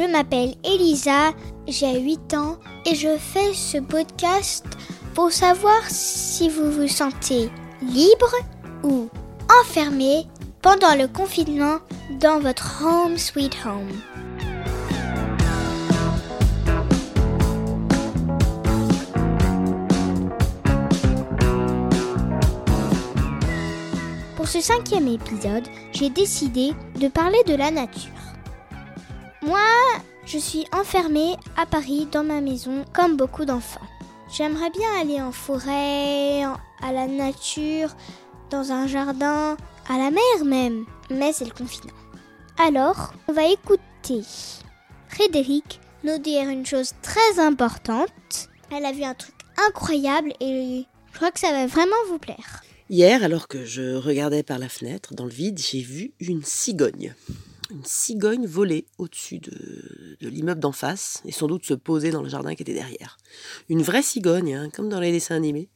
m'appelle Elisa, j'ai 8 ans et je fais ce podcast pour savoir si vous vous sentez libre ou enfermé pendant le confinement dans votre home sweet home. Pour ce cinquième épisode, j'ai décidé de parler de la nature. Moi, je suis enfermée à Paris dans ma maison comme beaucoup d'enfants. J'aimerais bien aller en forêt, à la nature, dans un jardin, à la mer même, mais c'est le confinement. Alors, on va écouter Frédéric nous dire une chose très importante. Elle a vu un truc incroyable et je crois que ça va vraiment vous plaire. Hier, alors que je regardais par la fenêtre dans le vide, j'ai vu une cigogne. Une cigogne voler au-dessus de, l'immeuble d'en face et sans doute se poser dans le jardin qui était derrière. Une vraie cigogne, hein, comme dans les dessins animés.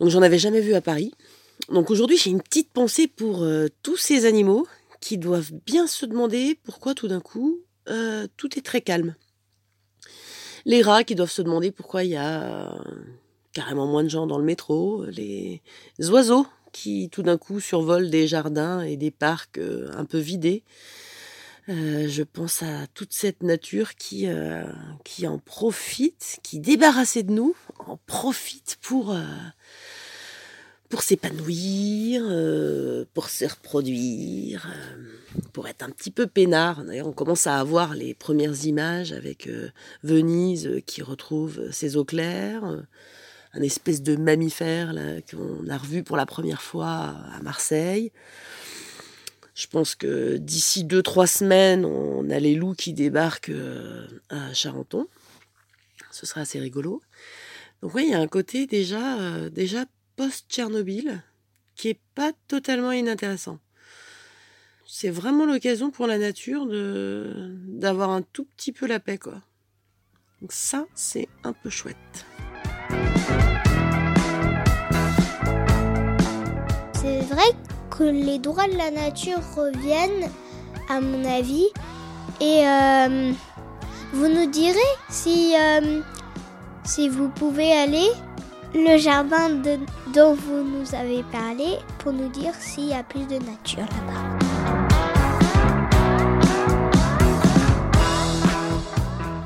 Donc j'en avais jamais vu à Paris. Donc aujourd'hui j'ai une petite pensée pour euh, tous ces animaux qui doivent bien se demander pourquoi tout d'un coup euh, tout est très calme. Les rats qui doivent se demander pourquoi il y a carrément moins de gens dans le métro, les oiseaux qui tout d'un coup survolent des jardins et des parcs euh, un peu vidés. Euh, je pense à toute cette nature qui, euh, qui en profite, qui débarrassée de nous, en profite pour, pour s'épanouir, pour se reproduire, pour être un petit peu peinard. D'ailleurs, on commence à avoir les premières images avec Venise qui retrouve ses eaux claires un espèce de mammifère qu'on a revu pour la première fois à Marseille. Je pense que d'ici deux, trois semaines, on a les loups qui débarquent euh, à Charenton. Ce sera assez rigolo. Donc oui, il y a un côté déjà, euh, déjà post-Tchernobyl qui est pas totalement inintéressant. C'est vraiment l'occasion pour la nature de d'avoir un tout petit peu la paix, quoi. Donc ça, c'est un peu chouette. Que les droits de la nature reviennent, à mon avis. Et euh, vous nous direz si, euh, si vous pouvez aller le jardin dont vous nous avez parlé pour nous dire s'il y a plus de nature là-bas.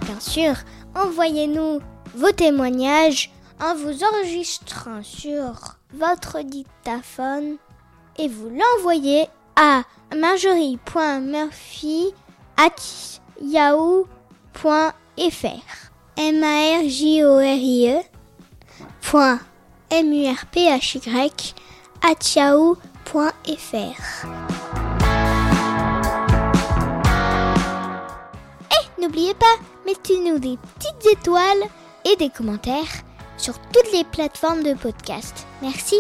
Bien sûr, envoyez-nous vos témoignages en vous enregistrant sur votre dictaphone et vous l'envoyez à marjorie.murphy@yahoo.fr. M A R J O R I E point M U R P H Y at yahoo.fr. Et n'oubliez pas, mettez-nous des petites étoiles et des commentaires sur toutes les plateformes de podcast. Merci.